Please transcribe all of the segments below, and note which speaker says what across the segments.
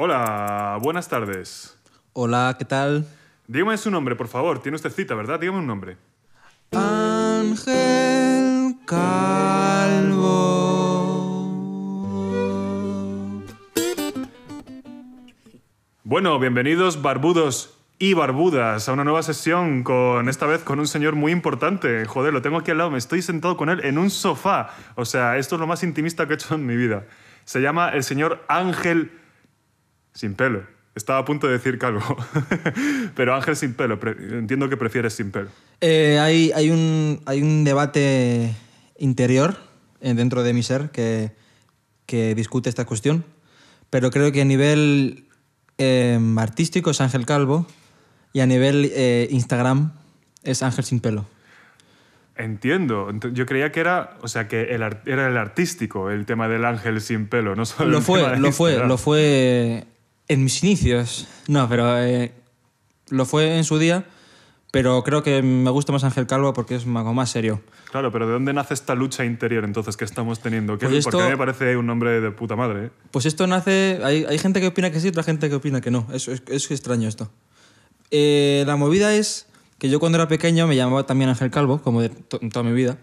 Speaker 1: Hola, buenas tardes.
Speaker 2: Hola, ¿qué tal?
Speaker 1: Dígame su nombre, por favor. Tiene usted cita, ¿verdad? Dígame un nombre.
Speaker 2: Ángel Calvo.
Speaker 1: Bueno, bienvenidos barbudos y barbudas a una nueva sesión con esta vez con un señor muy importante. Joder, lo tengo aquí al lado, me estoy sentado con él en un sofá. O sea, esto es lo más intimista que he hecho en mi vida. Se llama el señor Ángel sin pelo. Estaba a punto de decir calvo. Pero Ángel sin pelo. Entiendo que prefieres sin pelo.
Speaker 2: Eh, hay, hay, un, hay un debate interior eh, dentro de mi ser que, que discute esta cuestión, pero creo que a nivel eh, artístico es Ángel Calvo y a nivel eh, Instagram es Ángel sin pelo.
Speaker 1: Entiendo. Ent- Yo creía que era, o sea, que el era el artístico, el tema del ángel sin pelo, no solo
Speaker 2: Lo
Speaker 1: el tema
Speaker 2: fue,
Speaker 1: de
Speaker 2: lo fue, lo fue en mis inicios. No, pero eh, lo fue en su día, pero creo que me gusta más Ángel Calvo porque es como más serio.
Speaker 1: Claro, pero ¿de dónde nace esta lucha interior entonces que estamos teniendo? ¿Qué-
Speaker 2: Pues
Speaker 1: Porque
Speaker 2: esto-
Speaker 1: a mí me parece un nombre de puta madre. ¿eh?
Speaker 2: Pues esto nace. Hay, hay gente que opina que sí, otra gente que opina que no. Es, es, es extraño esto. Eh, la movida es que yo cuando era pequeño me llamaba también Ángel Calvo, como de to- toda mi vida.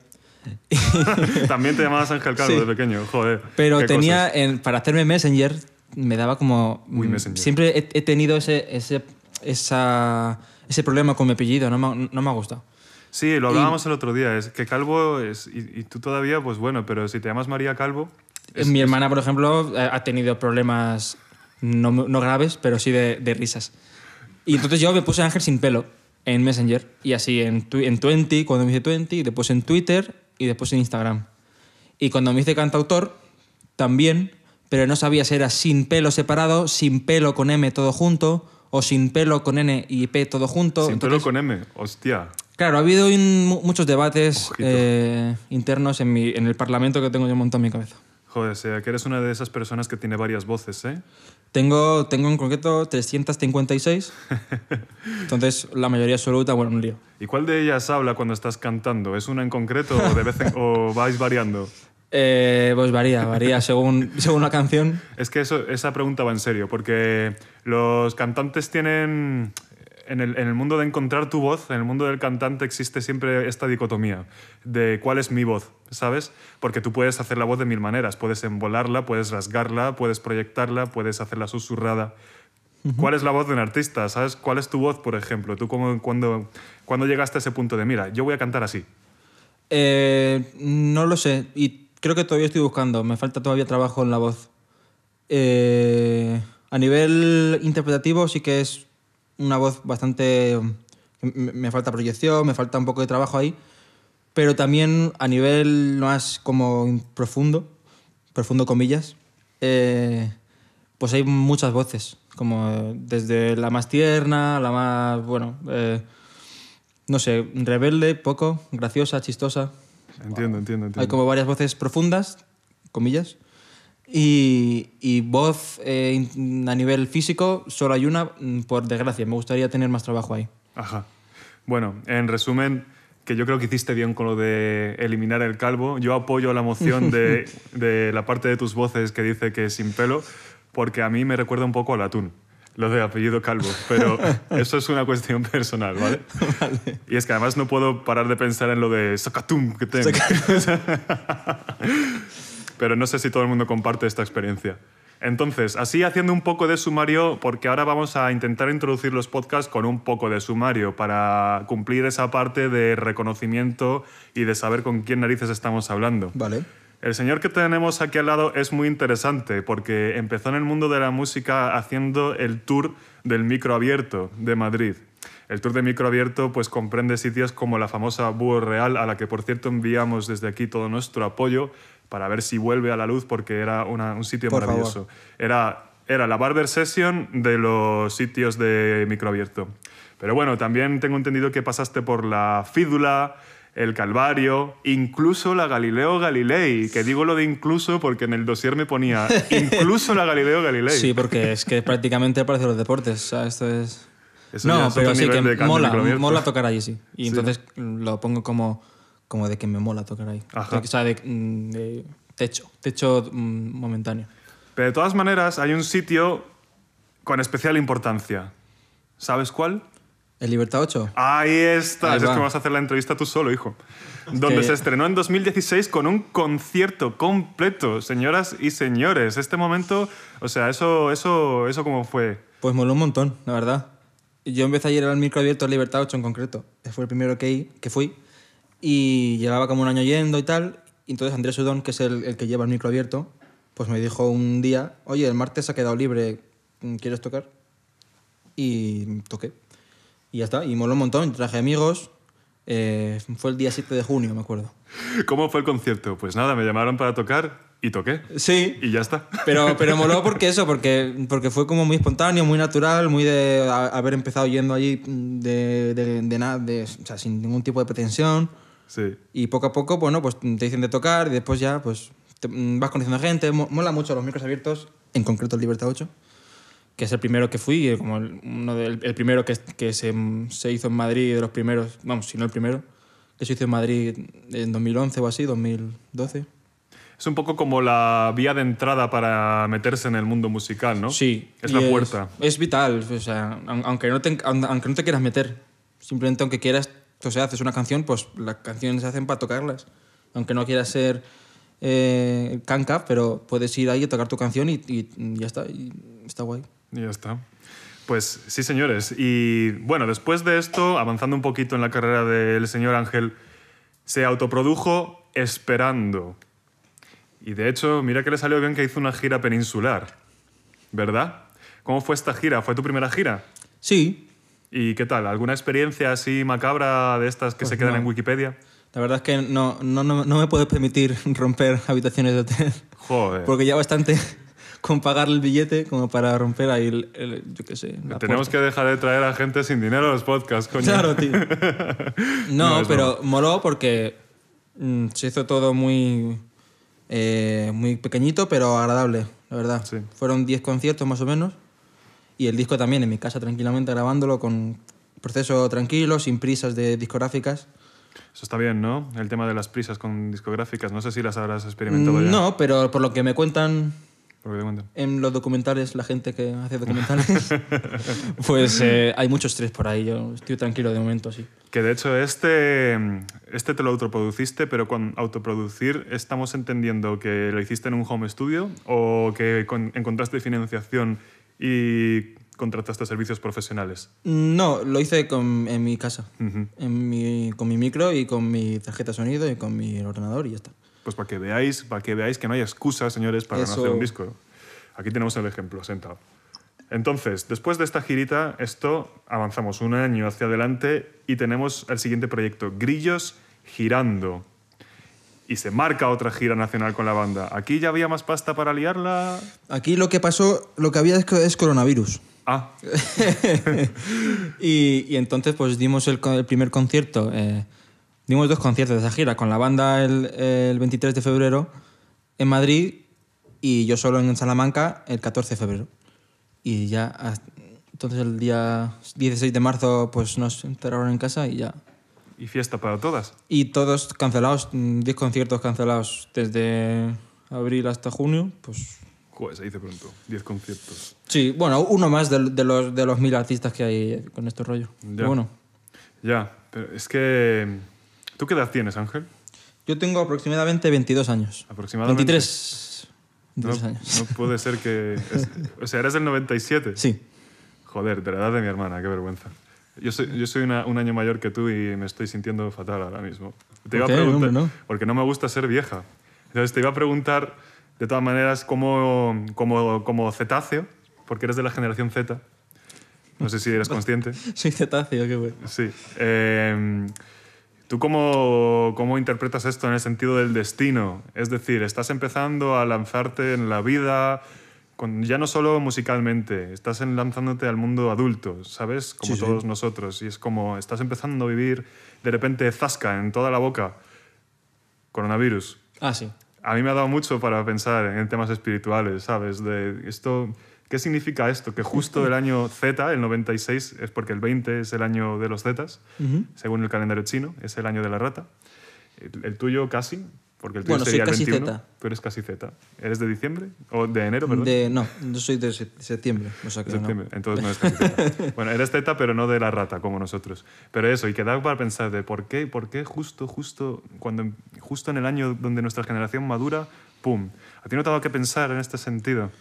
Speaker 1: También te llamabas Ángel Calvo
Speaker 2: Sí.
Speaker 1: de pequeño, joder.
Speaker 2: Pero tenía, en- para hacerme Messenger, me daba como...
Speaker 1: Uy,
Speaker 2: mm,
Speaker 1: Messenger.
Speaker 2: Siempre he, he tenido ese, ese, esa, ese problema con mi apellido, no me, no me ha gustado.
Speaker 1: Sí, lo hablábamos el otro día, es que Calvo es... Y, y tú todavía, pues bueno, pero si te llamas María Calvo... es-
Speaker 2: mi hermana, por ejemplo, ha ha tenido problemas no, no graves, pero sí de, de risas. Y entonces yo me puse Ángel sin pelo en Messenger y así en, en 20, cuando me hice 20, y después en Twitter y después en Instagram. Y cuando me hice cantautor, también, pero no sabía si era sin pelo separado, sin pelo con M todo junto, o sin pelo con N y P todo junto.
Speaker 1: Sin pelo
Speaker 2: Entonces,
Speaker 1: con M, hostia.
Speaker 2: Claro, ha habido muchos debates eh, internos en, mi, en el Parlamento que tengo yo montado en mi cabeza.
Speaker 1: Joder, o sea, que eres una de esas personas que tiene varias voces, ¿eh?
Speaker 2: Tengo, tengo en concreto 356. Entonces, la mayoría absoluta, bueno, un lío.
Speaker 1: ¿Y cuál de ellas habla cuando estás cantando? ¿Es una en concreto o, de vez en- o vais variando?
Speaker 2: Eh, pues varía, varía según, según la canción.
Speaker 1: Es que eso, esa pregunta va en serio, porque los cantantes tienen... En el, en el mundo de encontrar tu voz, en el mundo del cantante existe siempre esta dicotomía de cuál es mi voz, ¿sabes? Porque tú puedes hacer la voz de mil maneras. Puedes embolarla, puedes rasgarla, puedes proyectarla, puedes hacerla susurrada. ¿Cuál es la voz de un artista? ¿Sabes? ¿Cuál es tu voz, por ejemplo? ¿Tú cómo, cuando, cuando llegaste a ese punto de, mira, yo voy a cantar así?
Speaker 2: Eh, no lo sé. Y creo que todavía estoy buscando. Me falta todavía trabajo en la voz. Eh, a nivel interpretativo sí que es una voz bastante... Me, me falta proyección, me falta un poco de trabajo ahí. Pero también a nivel más como profundo, profundo comillas, eh, pues hay muchas voces. Como desde la más tierna, la más, bueno, eh, no sé, rebelde, poco, graciosa, chistosa.
Speaker 1: Entiendo, entiendo, entiendo.
Speaker 2: Hay como varias voces profundas, comillas. Y, y voz eh, a nivel físico, solo hay una, mm, por desgracia. Me gustaría tener más trabajo ahí.
Speaker 1: Ajá. Bueno, en resumen, que yo creo que hiciste bien con lo de eliminar el calvo. Yo apoyo la moción de, de la parte de tus voces que dice que es sin pelo, porque a mí me recuerda un poco al atún, lo de apellido calvo. Pero eso es una cuestión personal, ¿vale? Y es que además no puedo parar de pensar en lo de sacatum que tengo. Pero no sé si todo el mundo comparte esta experiencia. Entonces, así haciendo un poco de sumario, porque ahora vamos a intentar introducir los podcasts con un poco de sumario para cumplir esa parte de reconocimiento y de saber con quién narices estamos hablando.
Speaker 2: Vale.
Speaker 1: El señor que tenemos aquí al lado es muy interesante porque empezó en el mundo de la música haciendo el tour del micro abierto de Madrid. El tour de micro abierto pues comprende sitios como la famosa Búho Real, a la que por cierto enviamos desde aquí todo nuestro apoyo para ver si vuelve a la luz porque era una- un sitio
Speaker 2: Por
Speaker 1: maravilloso. Era, era la barber session de los sitios de micro abierto. Pero bueno, también tengo entendido que pasaste por la Fídula, el Calvario, incluso la Galileo Galilei, que digo lo de incluso porque en el dossier me ponía incluso la Galileo Galilei.
Speaker 2: Sí, porque es que prácticamente parece los deportes. o sea, esto es...
Speaker 1: Eso
Speaker 2: no, pero sí que mola, mola tocar allí, sí. Y
Speaker 1: Sí,
Speaker 2: entonces lo pongo como, como de que me mola tocar ahí.
Speaker 1: Ajá.
Speaker 2: O sea, de, mm, de techo, techo mm, momentáneo.
Speaker 1: Pero de todas maneras, hay un sitio con especial importancia. ¿Sabes cuál?
Speaker 2: ¿El Libertad 8?
Speaker 1: Ahí estás.
Speaker 2: Ahí
Speaker 1: es que
Speaker 2: va.
Speaker 1: vas a hacer la entrevista tú solo, hijo. Donde
Speaker 2: que-
Speaker 1: se estrenó en 2016 con un concierto completo, señoras y señores. Este momento, o sea, eso, eso, eso cómo fue.
Speaker 2: Pues moló un montón, la verdad. Yo empecé ayer al micro abierto Libertad 8 en concreto. Fue el primero que, que fui. Y llevaba como un año yendo y tal. Y entonces Andrés Sudón, que es el, el que lleva el micro abierto, pues me dijo un día, oye, el martes ha quedado libre, ¿quieres tocar? Y toqué. Y ya está. Y moló un montón. Traje amigos. Eh, fue el día 7 de junio, me acuerdo.
Speaker 1: ¿Cómo fue el concierto? Pues nada, me llamaron para tocar y toqué.
Speaker 2: Sí,
Speaker 1: Y ya está.
Speaker 2: Pero, pero moló porque eso, porque, porque fue como muy espontáneo, muy natural, muy de haber empezado yendo allí de, de, de nada, de, o sea, sin ningún tipo de pretensión.
Speaker 1: Sí.
Speaker 2: Y poco a poco, bueno, pues te dicen de tocar y después ya, pues te- mm, vas conociendo gente. Mo- Mola mucho los micros abiertos, en concreto el Libertad 8, que es el primero que fui, y como el, uno del, el primero que, que se, se hizo en Madrid, de los primeros, vamos, si no el primero, que se hizo en Madrid en 2011 o así, 2012.
Speaker 1: Es un poco como la vía de entrada para meterse en el mundo musical, ¿no?
Speaker 2: Sí.
Speaker 1: Es
Speaker 2: y
Speaker 1: la puerta.
Speaker 2: Es, vital, o sea, aun- aunque no, te, aun- aunque no te quieras meter, simplemente aunque quieras, o sea, haces una canción, pues las canciones se hacen para tocarlas. Aunque no quieras ser eh, canca, pero puedes ir ahí a tocar tu canción y, y ya está, y está guay.
Speaker 1: Y ya está. Pues sí, señores. Y bueno, después de esto, avanzando un poquito en la carrera del señor Ángel, se autoprodujo Esperando. Y de hecho, mira que le salió bien que hizo una gira peninsular, ¿verdad? ¿Cómo fue esta gira? ¿Fue tu primera gira?
Speaker 2: Sí,
Speaker 1: ¿Y qué tal? ¿Alguna experiencia así macabra de estas que
Speaker 2: Pues
Speaker 1: se quedan
Speaker 2: no.
Speaker 1: en Wikipedia?
Speaker 2: la verdad es que no, no, no, no me puedo permitir romper habitaciones de hotel,
Speaker 1: Joder.
Speaker 2: porque ya bastante con pagar el billete como para romper ahí, el, el- yo qué sé. la
Speaker 1: Tenemos
Speaker 2: puerta.
Speaker 1: que dejar de traer a gente sin dinero a los podcasts, coño.
Speaker 2: Claro, tío.
Speaker 1: No,
Speaker 2: No, pero moló porque mm, se hizo todo muy, eh, muy pequeñito, pero agradable, la verdad.
Speaker 1: Sí.
Speaker 2: Fueron 10 conciertos más o menos. Y el disco también en mi casa tranquilamente grabándolo con proceso tranquilo, sin prisas de discográficas.
Speaker 1: Eso está bien, ¿no? El tema de las prisas con discográficas. No sé si las habrás experimentado ya.
Speaker 2: Mm, No, pero por lo que me cuentan
Speaker 1: Por lo que te cuento.
Speaker 2: en los documentales, la gente que hace documentales, pues eh, hay mucho estrés por ahí. Yo estoy tranquilo de momento, sí.
Speaker 1: Que de hecho este, este te lo autoproduciste, pero con autoproducir estamos entendiendo que lo hiciste en un home studio o que con- encontraste financiación y contrataste servicios profesionales.
Speaker 2: No, lo hice con- en mi casa.
Speaker 1: Ujú.
Speaker 2: en mi, con mi micro y con mi tarjeta de sonido y con mi ordenador y ya está.
Speaker 1: Pues para que veáis, para que veáis que no hay excusa, señores, para no
Speaker 2: Eso.
Speaker 1: hacer un disco. Aquí tenemos el ejemplo sentado. Entonces, después de esta girita, esto avanzamos un año hacia adelante y tenemos el siguiente proyecto, Grillos Girando. Y se marca otra gira nacional con la banda. ¿Aquí ya había más pasta para liarla?
Speaker 2: Aquí lo que pasó, lo que había es, es coronavirus.
Speaker 1: Ah,
Speaker 2: Y, y entonces pues dimos el, el primer concierto, eh, dimos dos conciertos de esa gira con la banda el, el 23 de febrero en Madrid y yo solo en Salamanca el 14 de febrero. Y ya, hasta- entonces el día 16 de marzo pues nos enterraron en casa y ya.
Speaker 1: y fiesta para todas.
Speaker 2: Y todos cancelados, mm, 10 conciertos cancelados desde abril hasta junio, pues
Speaker 1: Joder, se dice pronto. 10 conciertos.
Speaker 2: Sí, bueno, uno más de, de los, de los mil artistas que hay con este rollo.
Speaker 1: Ya.
Speaker 2: Pero bueno,
Speaker 1: Ya, pero es que... ¿Tú qué edad tienes, Ángel?
Speaker 2: yo tengo aproximadamente 22 años.
Speaker 1: Aproximadamente.
Speaker 2: 23, 23
Speaker 1: no,
Speaker 2: años.
Speaker 1: no puede ser que... es- o sea, eres del 97.
Speaker 2: Sí.
Speaker 1: Joder, de la edad de mi hermana, qué vergüenza. Yo soy, yo soy una- un año mayor que tú y me estoy sintiendo fatal ahora mismo. Te
Speaker 2: ¿Por qué? Hombre, no.
Speaker 1: Porque no me gusta ser vieja. Entonces te iba a preguntar, de todas maneras, como, como, como cetáceo, porque eres de la generación Z. No sé si eres consciente.
Speaker 2: Soy cetáceo, qué bueno.
Speaker 1: Sí. Eh, ¿Tú cómo, cómo interpretas esto en el sentido del destino? Es decir, estás empezando a lanzarte en la vida, con, ya no solo musicalmente, estás lanzándote al mundo adulto, ¿sabes? Como
Speaker 2: Sí, sí.
Speaker 1: todos nosotros. Y es como, estás empezando a vivir de repente zasca en toda la boca. Coronavirus.
Speaker 2: Ah, sí.
Speaker 1: A mí me ha dado mucho para pensar en temas espirituales, ¿sabes? De esto, ¿Qué significa esto? Que justo el año Z, el 96, es porque el 20 es el año de los Zetas, según el calendario chino, es el año de la rata. El, el tuyo casi, Porque el tuyo
Speaker 2: Bueno, soy
Speaker 1: sería el
Speaker 2: casi
Speaker 1: 21.
Speaker 2: Z.
Speaker 1: Tú eres casi Z. ¿Eres de diciembre? ¿O de enero, perdón?
Speaker 2: De, no, yo soy de se- septiembre. O sea que no.
Speaker 1: Septiembre. Entonces no es casi Z. bueno, eres Z, pero no de la rata, como nosotros. Pero eso, y queda para pensar de por qué, por qué justo, justo, cuando, justo en el año donde nuestra generación madura, ¡pum! ¿A ti no te ha dado que pensar en este sentido?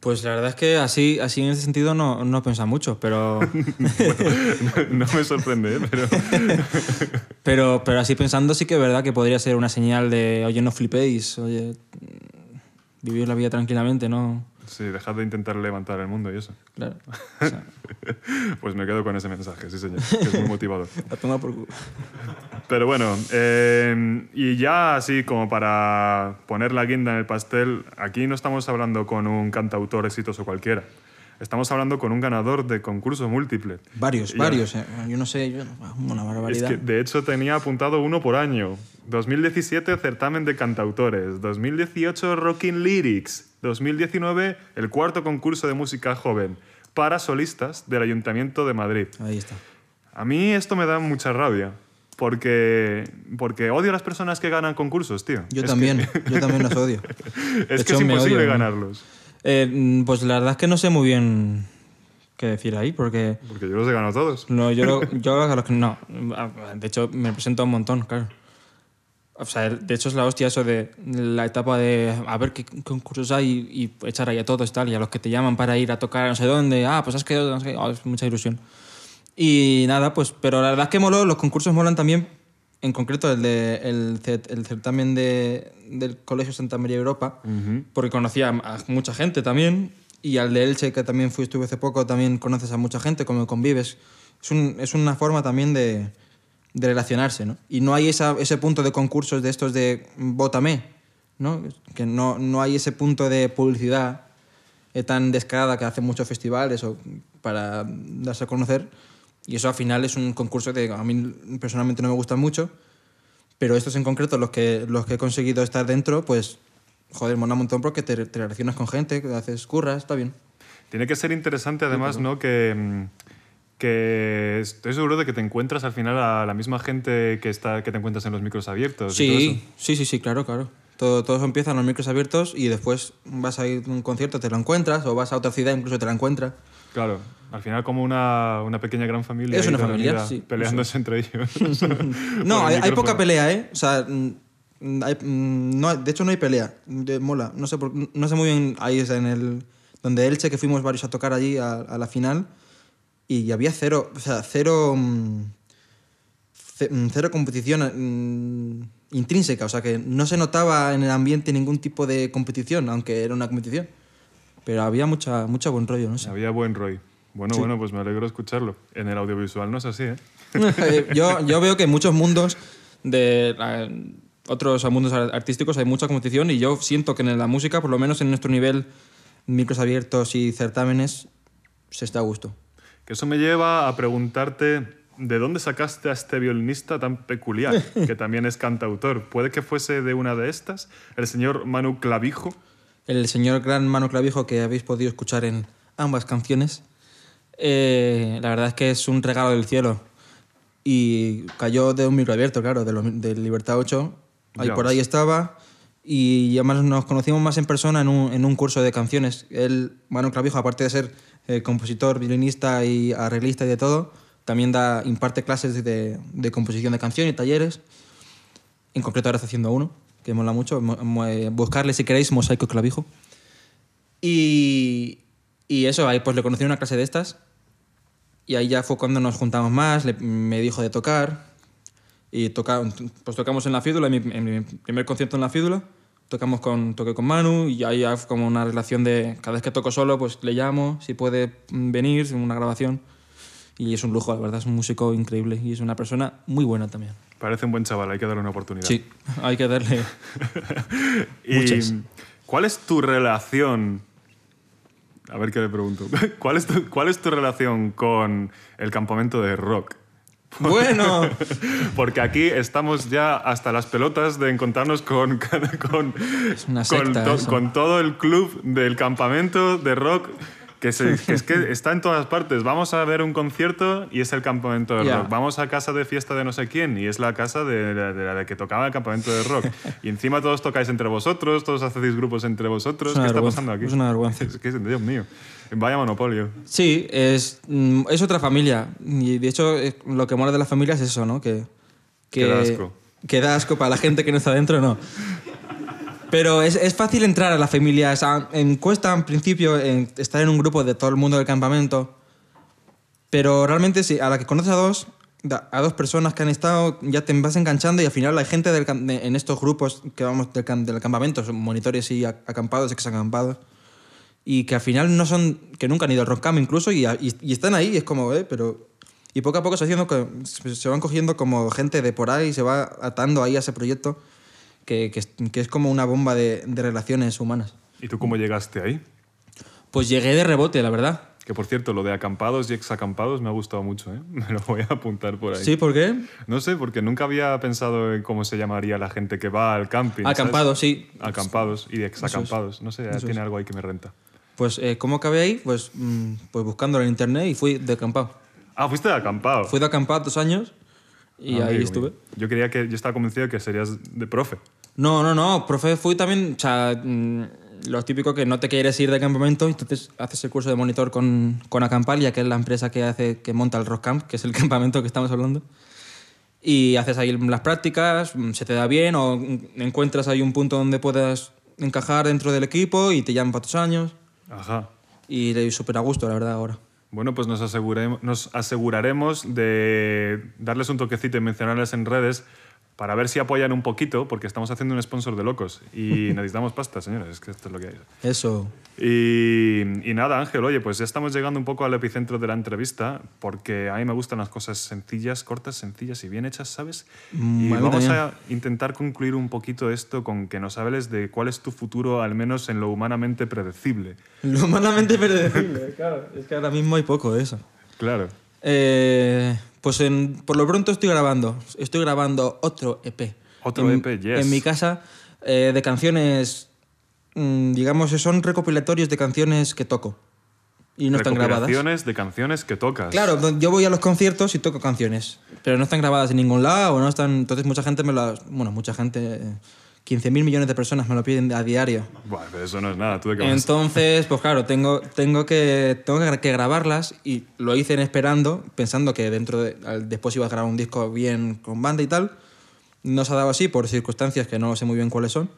Speaker 2: Pues la verdad es que así, así en ese sentido no, no piensa mucho, pero,
Speaker 1: no me sorprende, ¿eh? pero...
Speaker 2: pero, pero así pensando sí que es verdad que podría ser una señal de, oye, no flipéis, oye, vivir la vida tranquilamente, ¿no?
Speaker 1: Sí, dejad de intentar levantar el mundo y eso.
Speaker 2: Claro. O sea,
Speaker 1: Pues me quedo con ese mensaje, sí señor, que es muy motivador.
Speaker 2: a tomar por culo.
Speaker 1: Pero bueno, eh, y ya así como para poner la guinda en el pastel, aquí no estamos hablando con un cantautor exitoso cualquiera. Estamos hablando con un ganador de concurso múltiple.
Speaker 2: Varios, varios. eh. Yo no sé, yo, una
Speaker 1: Es
Speaker 2: barbaridad.
Speaker 1: que de hecho tenía apuntado uno por año. 2017 certamen de cantautores, 2018 Rocking Lyrics, 2019 el cuarto concurso de música joven para solistas del Ayuntamiento de Madrid.
Speaker 2: Ahí está.
Speaker 1: A mí esto me da mucha rabia. Porque, porque odio a las personas que ganan concursos, tío.
Speaker 2: Yo
Speaker 1: Es
Speaker 2: también,
Speaker 1: que-
Speaker 2: yo también los odio.
Speaker 1: es
Speaker 2: De
Speaker 1: que
Speaker 2: hecho,
Speaker 1: es imposible
Speaker 2: odio,
Speaker 1: ganarlos.
Speaker 2: Eh, mm, pues la verdad es que no sé muy bien qué decir ahí, porque
Speaker 1: Porque yo los he ganado todos.
Speaker 2: no, yo, yo a los que no. De hecho, me presento un montón, claro. O sea, de hecho es la hostia eso de la etapa de a ver qué concursos hay y echar ahí a todos tal, y a los que te llaman para ir a tocar a no sé dónde, ah, pues has quedado, no sé oh, es mucha ilusión. Y nada, pues, pero la verdad es que moló, los concursos molan también, en concreto el, de, el, el certamen de, del Colegio Santa María Europa, porque conocía a mucha gente también, y al de Elche, que también fui, estuve hace poco, también conoces a mucha gente, como convives. Es, un- es una forma también de, de relacionarse, ¿no? Y no hay esa, ese punto de concursos de estos de vótame, ¿no? Que no, no hay ese punto de publicidad eh, tan descarada que hacen muchos festivales o para darse a conocer. Y eso al final es un concurso que a mí personalmente no me gusta mucho, pero estos en concreto, los que, los que he conseguido estar dentro, pues, joder, mola un montón porque te, te relacionas con gente, que haces curras, está bien.
Speaker 1: Tiene que ser interesante además, ¿no? Que, mm, que estoy seguro de que te encuentras al final a la misma gente que, está, que te encuentras en los micros abiertos. y todo eso.
Speaker 2: Sí, sí, sí, sí, claro, claro. Todo, todo eso empieza en los micros abiertos y después vas a ir a un concierto, te lo encuentras, o vas a otra ciudad, incluso te la encuentras.
Speaker 1: Claro, al final como una, una pequeña gran familia.
Speaker 2: Es una familia, sí,
Speaker 1: Peleándose entre ellos.
Speaker 2: No,
Speaker 1: el
Speaker 2: hay, hay poca pelea, ¿eh? O sea, mm, hay- mm, no, de hecho no hay pelea. De, mola. No sé, por- no sé muy bien ahí es en el... Donde Elche, que fuimos varios a tocar allí a, a la final, y había cero, o sea, cero... mm, mm, Cero competición mm, intrínseca, o sea que no se notaba en el ambiente ningún tipo de competición, aunque era una competición. Pero había mucha, mucho buen rollo, no sé.
Speaker 1: Había buen Roy. Bueno,
Speaker 2: Sí.
Speaker 1: bueno, pues me alegro escucharlo. En el audiovisual no es así, ¿eh?
Speaker 2: Eh, yo, yo veo que en muchos mundos de eh, otros mundos ar- artísticos hay mucha competición y yo siento que en la música, por lo menos en nuestro nivel, micros abiertos y certámenes, se está a gusto.
Speaker 1: Que eso me lleva a preguntarte de dónde sacaste a este violinista tan peculiar, que también es cantautor. ¿Puede que fuese de una de estas? ¿El señor Manu Clavijo?
Speaker 2: El señor Gran Mano Clavijo que habéis podido escuchar en ambas canciones, eh, la verdad es que es un regalo del cielo. Y cayó de un micro abierto, claro, de, Libertad 8. Ahí por ahí estaba. Y además nos conocimos más en persona en un, en un curso de canciones. Él, Manu Clavijo, aparte de ser eh, compositor, violinista y arreglista y de todo, también da, imparte clases de, de composición de canción y talleres. En concreto ahora está haciendo uno, que mola mucho. Mo- eh, Buscarle si queréis, Mosaico Clavijo. Y, y eso, ahí pues le conocí en una clase de estas. Y ahí ya fue cuando nos juntamos más, me dijo de tocar. Y toca, pues tocamos en la Fídula, en mi, en mi primer concierto en la Fídula. Tocamos con, toqué con Manu y fue como una relación de cada vez que toco solo, pues le llamo, si puede venir, una grabación. Y es un lujo, la verdad, es un músico increíble y es una persona muy buena también.
Speaker 1: Parece un buen chaval, hay que darle una oportunidad.
Speaker 2: Sí, hay que darle...
Speaker 1: ¿Y
Speaker 2: Muchas.
Speaker 1: cuál es tu relación? A ver qué le pregunto. ¿Cuál es tu, cuál es tu relación con el campamento de rock?
Speaker 2: Bueno,
Speaker 1: Porque aquí estamos ya hasta las pelotas de encontrarnos con, con,
Speaker 2: una
Speaker 1: con,
Speaker 2: secta
Speaker 1: to-
Speaker 2: eso.
Speaker 1: con todo el club del campamento de rock Que, se- que es que está en todas partes. Vamos a ver un concierto y es el campamento de rock. Vamos a casa de fiesta de no sé quién y es la casa de, la- de la que tocaba el campamento de rock. Y encima todos tocáis entre vosotros, todos hacéis grupos entre vosotros.
Speaker 2: Es
Speaker 1: ¿Qué está pasando aquí?
Speaker 2: es una vergüenza.
Speaker 1: Es que, Dios mío, vaya monopolio.
Speaker 2: Sí, es, mm, es otra familia. Y de hecho, eh, lo que mola de la familia es eso, ¿no? Que, que,
Speaker 1: Que da asco.
Speaker 2: Que da asco para la gente que no está dentro, no. Pero es, es fácil entrar a la familia. O sea, cuesta, en principio, en estar en un grupo de todo el mundo del campamento. Pero realmente, a la que conoces a dos, a dos personas que han estado, ya te vas enganchando y al final hay gente del de- en estos grupos que vamos del, del campamento, son monitores y acampados, ex-acampados, y que al final no son, que nunca han ido al rock incluso, y, y- y están ahí, y es como, eh, pero... Y poco a poco se, haciendo, se van cogiendo como gente de por ahí, se va atando ahí a ese proyecto, que, que es, que es como una bomba de, de relaciones humanas.
Speaker 1: ¿Y tú cómo llegaste ahí?
Speaker 2: Pues llegué de rebote, la verdad.
Speaker 1: Que por cierto, lo de acampados y exacampados me ha gustado mucho, ¿eh? Me lo voy a apuntar por ahí.
Speaker 2: ¿Sí? ¿Por qué?
Speaker 1: No sé, porque nunca había pensado en cómo se llamaría la gente que va al camping. ¿sabes?
Speaker 2: Acampados, sí.
Speaker 1: Acampados y exacampados. No sé,
Speaker 2: Eso
Speaker 1: tiene
Speaker 2: es.
Speaker 1: algo ahí que me renta.
Speaker 2: Pues, eh, ¿cómo acabé ahí? Pues, mm, pues buscándolo en internet y fui de acampado.
Speaker 1: Ah, fuiste de acampado.
Speaker 2: Fui de acampado dos años y
Speaker 1: Ah,
Speaker 2: ahí
Speaker 1: amigo
Speaker 2: estuve.
Speaker 1: Yo creía que yo estaba convencido de que serías de profe.
Speaker 2: No, no, no, profe, fui también, o sea, mm, lo típico que no te quieres ir de campamento, entonces haces el curso de monitor con, con Acampalia, que es la empresa que, hace, que monta el Rock Camp, que es el campamento que estamos hablando. Y haces ahí las prácticas, mm, se te da bien, o mm, encuentras ahí un punto donde puedas encajar dentro del equipo y te llaman para tus años.
Speaker 1: Ajá.
Speaker 2: Y le súper a gusto, la verdad, ahora.
Speaker 1: Bueno, pues nos, nos aseguraremos de darles un toquecito y mencionarles en redes para ver si apoyan un poquito, porque estamos haciendo un sponsor de locos y necesitamos pasta, señores, es que esto es lo que hay.
Speaker 2: Eso.
Speaker 1: Y, y nada, Ángel, oye, pues ya estamos llegando un poco al epicentro de la entrevista, porque a mí me gustan las cosas sencillas, cortas, sencillas y bien hechas, ¿sabes?
Speaker 2: Mm,
Speaker 1: y vamos
Speaker 2: también.
Speaker 1: a intentar concluir un poquito esto con que nos hables de cuál es tu futuro, al menos en lo humanamente predecible.
Speaker 2: Lo humanamente predecible, claro. Es que ahora mismo hay poco de eso.
Speaker 1: Claro.
Speaker 2: Eh, pues en- por lo pronto estoy grabando. Estoy grabando otro EP.
Speaker 1: Otro
Speaker 2: en,
Speaker 1: EP, yes.
Speaker 2: En mi casa, eh, de canciones, mm, digamos, son recopilatorios de canciones que toco. Y no están grabadas.
Speaker 1: Recopilaciones de canciones que tocas.
Speaker 2: Claro, yo voy a los conciertos y toco canciones, pero no están grabadas en ningún lado, no están... Entonces mucha gente me las... Bueno, mucha gente... eh, 15.000 millones de personas me lo piden a diario.
Speaker 1: Bueno, pero eso no es nada, tú de qué?
Speaker 2: Entonces, pues claro, tengo, tengo, que, tengo que- grabarlas y lo hice en esperando, pensando que dentro de, después iba a grabar un disco bien con banda y tal. No se ha dado así por circunstancias que no sé muy bien cuáles son,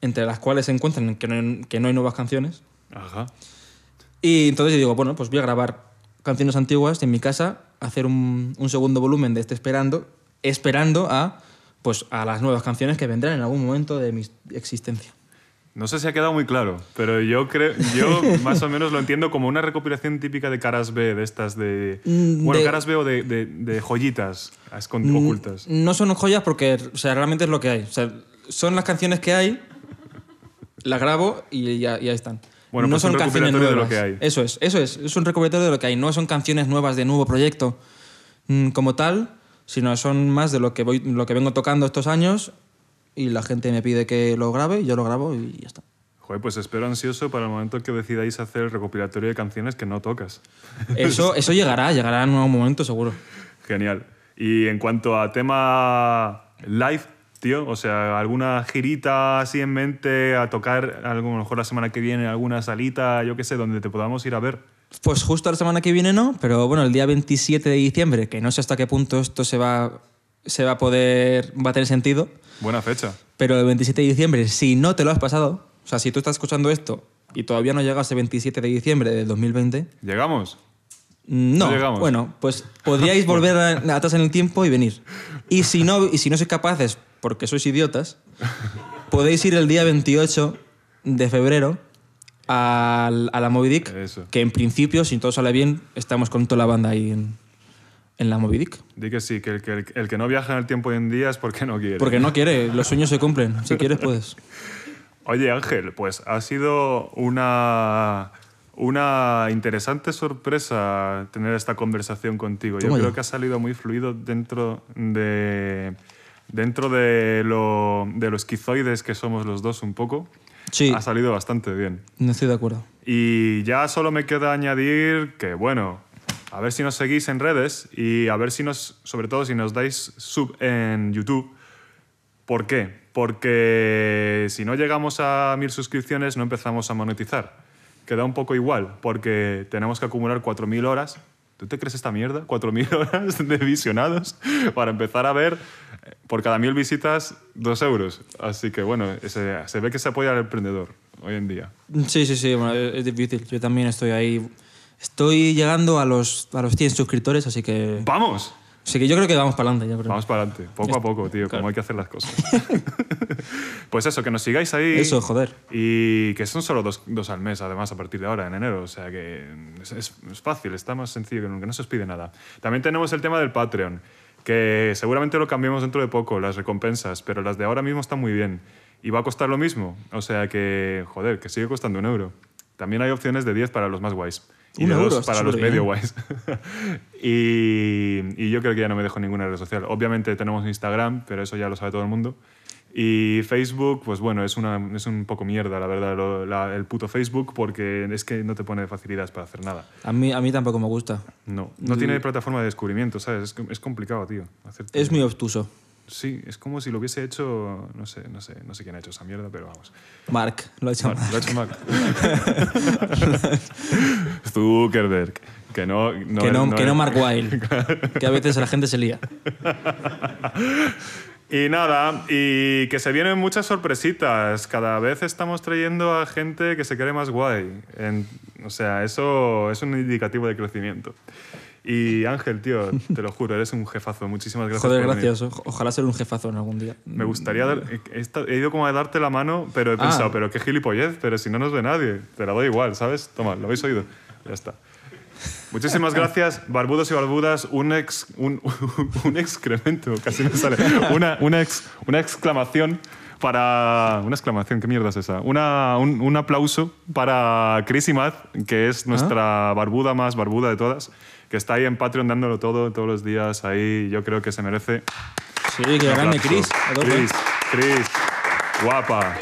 Speaker 2: entre las cuales se encuentran que no hay, que no hay nuevas canciones.
Speaker 1: Ajá.
Speaker 2: Y entonces yo digo, bueno, pues voy a grabar canciones antiguas en mi casa, hacer un, un segundo volumen de este esperando, esperando a, pues, a las nuevas canciones que vendrán en algún momento de mi existencia.
Speaker 1: No sé si ha quedado muy claro, pero yo creo, yo más o menos lo entiendo como una recopilación típica de caras B, de estas de...
Speaker 2: Mm,
Speaker 1: bueno,
Speaker 2: de-
Speaker 1: caras B o de, de- de joyitas escon- ocultas.
Speaker 2: No son joyas porque o sea, realmente es lo que hay. O sea, son las canciones que hay, las grabo y ya, están.
Speaker 1: Bueno,
Speaker 2: no
Speaker 1: pues
Speaker 2: son
Speaker 1: un
Speaker 2: canciones
Speaker 1: recopilatorio de lo
Speaker 2: nuevas.
Speaker 1: que hay.
Speaker 2: Eso es, eso es. Es un recopilatorio de lo que hay. No son canciones nuevas de nuevo proyecto mm, como tal, sino son más de lo que, voy, lo que vengo tocando estos años y la gente me pide que lo grabe y yo lo grabo y ya está.
Speaker 1: Joder, pues espero ansioso para el momento que decidáis hacer el recopilatorio de canciones que no tocas.
Speaker 2: Eso, eso llegará, llegará en un momento seguro.
Speaker 1: Genial. Y en cuanto a tema live, tío, o sea, alguna girita así en mente a tocar, a lo mejor la semana que viene, alguna salita, yo qué sé, donde te podamos ir a ver.
Speaker 2: Pues justo la semana que viene no, pero bueno, el día 27 de diciembre, que no sé hasta qué punto esto se va, se va a poder, va a tener sentido,
Speaker 1: Buena fecha.
Speaker 2: pero el 27 de diciembre, si no te lo has pasado, o sea, si tú estás escuchando esto y todavía no llegas el 27 de diciembre del 2020,
Speaker 1: ¿Llegamos?
Speaker 2: mm, no, bueno, pues podríais volver atrás en el tiempo y venir. Y si no, y si no sois capaces, porque sois idiotas, podéis ir el día 28 de febrero al- a la Moby Dick,
Speaker 1: Eso.
Speaker 2: que en principio, si todo sale bien, estamos con toda la banda ahí en, en la Moby Dick.
Speaker 1: Di que sí, que el, que el- el que no viaja en el tiempo hoy en día es porque no quiere.
Speaker 2: Porque no quiere, los sueños se cumplen. Si quieres, puedes.
Speaker 1: Oye, Ángel, pues ha sido una, una interesante sorpresa tener esta conversación contigo. Yo creo que ha salido muy fluido dentro de, dentro de lo, de lo esquizoides que somos los dos un poco.
Speaker 2: Sí.
Speaker 1: ha salido bastante bien.
Speaker 2: No estoy de acuerdo.
Speaker 1: Y ya solo me queda añadir que, bueno, a ver si nos seguís en redes y a ver si nos, sobre todo si nos dais sub en YouTube. ¿Por qué? Porque si no llegamos a mil suscripciones no empezamos a monetizar. Queda un poco igual, porque tenemos que acumular 4.000 horas. ¿Tú te crees esta mierda? 4.000 horas de visionados para empezar a ver eh, por cada mil visitas dos euros. Así que bueno, se, se ve que se apoya al emprendedor hoy en día.
Speaker 2: Sí, sí, sí, bueno, es difícil. Yo también estoy ahí. Estoy llegando a los, a los 100 suscriptores, así que.
Speaker 1: ¡Vamos!
Speaker 2: Así que yo creo que vamos para adelante. Ya, creo.
Speaker 1: Vamos para adelante, poco a poco, tío, como hay que hacer las cosas. pues eso, que nos sigáis ahí.
Speaker 2: Eso, joder.
Speaker 1: Y que son solo dos, dos al mes, además, a partir de ahora, en enero. O sea que es, es- es fácil, está más sencillo que nunca, no se os pide nada. También tenemos el tema del Patreon, que seguramente lo cambiemos dentro de poco, las recompensas, pero las de ahora mismo están muy bien. Y va a costar lo mismo. O sea que, joder, que sigue costando un euro. También hay opciones de 10 para los más guays. Y de dos para los
Speaker 2: superbién.
Speaker 1: medio guays. y, y yo creo que ya no me dejo ninguna red social. Obviamente tenemos Instagram, pero eso ya lo sabe todo el mundo. Y Facebook, pues bueno, es, una, es un poco mierda, la verdad, lo- la- el puto Facebook, porque es que no te pone facilidades para hacer nada.
Speaker 2: A mí, a mí tampoco me gusta.
Speaker 1: No, no tiene plataforma de descubrimiento, ¿sabes? Es, es complicado, tío. hacerte-
Speaker 2: Es muy obtuso.
Speaker 1: Sí, es como si lo hubiese hecho, no sé, no sé, no sé quién ha hecho esa mierda, pero vamos.
Speaker 2: Mark, lo ha hecho
Speaker 1: Mark,
Speaker 2: Mark.
Speaker 1: lo ha hecho Mark. Zuckerberg, que no... no
Speaker 2: que no,
Speaker 1: no
Speaker 2: que no Mark Wilde. que a veces la gente se lía.
Speaker 1: Y nada, y que se vienen muchas sorpresitas. Cada vez estamos trayendo a gente que se cree más guay. En- o sea, eso es un indicativo de crecimiento. Y Ángel, tío, te lo juro, eres un jefazo. Muchísimas gracias.
Speaker 2: Joder,
Speaker 1: por
Speaker 2: gracias. Ojalá ser un jefazo en algún día.
Speaker 1: Me gustaría dar, he, esta- he ido como a darte la mano, pero he
Speaker 2: Ah.
Speaker 1: pensado, pero qué gilipollez, pero si no nos ve nadie, te la doy igual, ¿sabes? Toma, lo habéis oído. Ya está. Muchísimas gracias, barbudos y barbudas. Un, ex, un, un excremento, casi me sale. Una, una, ex- una exclamación para. Una exclamación, ¿qué mierda es esa? Una, un, un aplauso para Chris y Matt, que es nuestra barbuda más barbuda de todas, que está ahí en Patreon dándolo todo todos los días. Ahí yo creo que se merece
Speaker 2: Sí, que grande. Chris. a tope.
Speaker 1: Chris, Chris, guapa.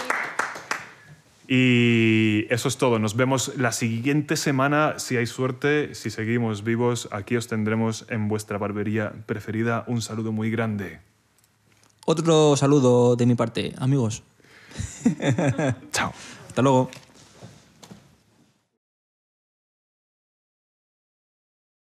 Speaker 1: Y eso es todo. Nos vemos la siguiente semana, si hay suerte, si seguimos vivos. Aquí os tendremos en vuestra barbería preferida. Un saludo muy grande.
Speaker 2: Otro saludo de mi parte, amigos.
Speaker 1: Chao.
Speaker 2: Hasta luego.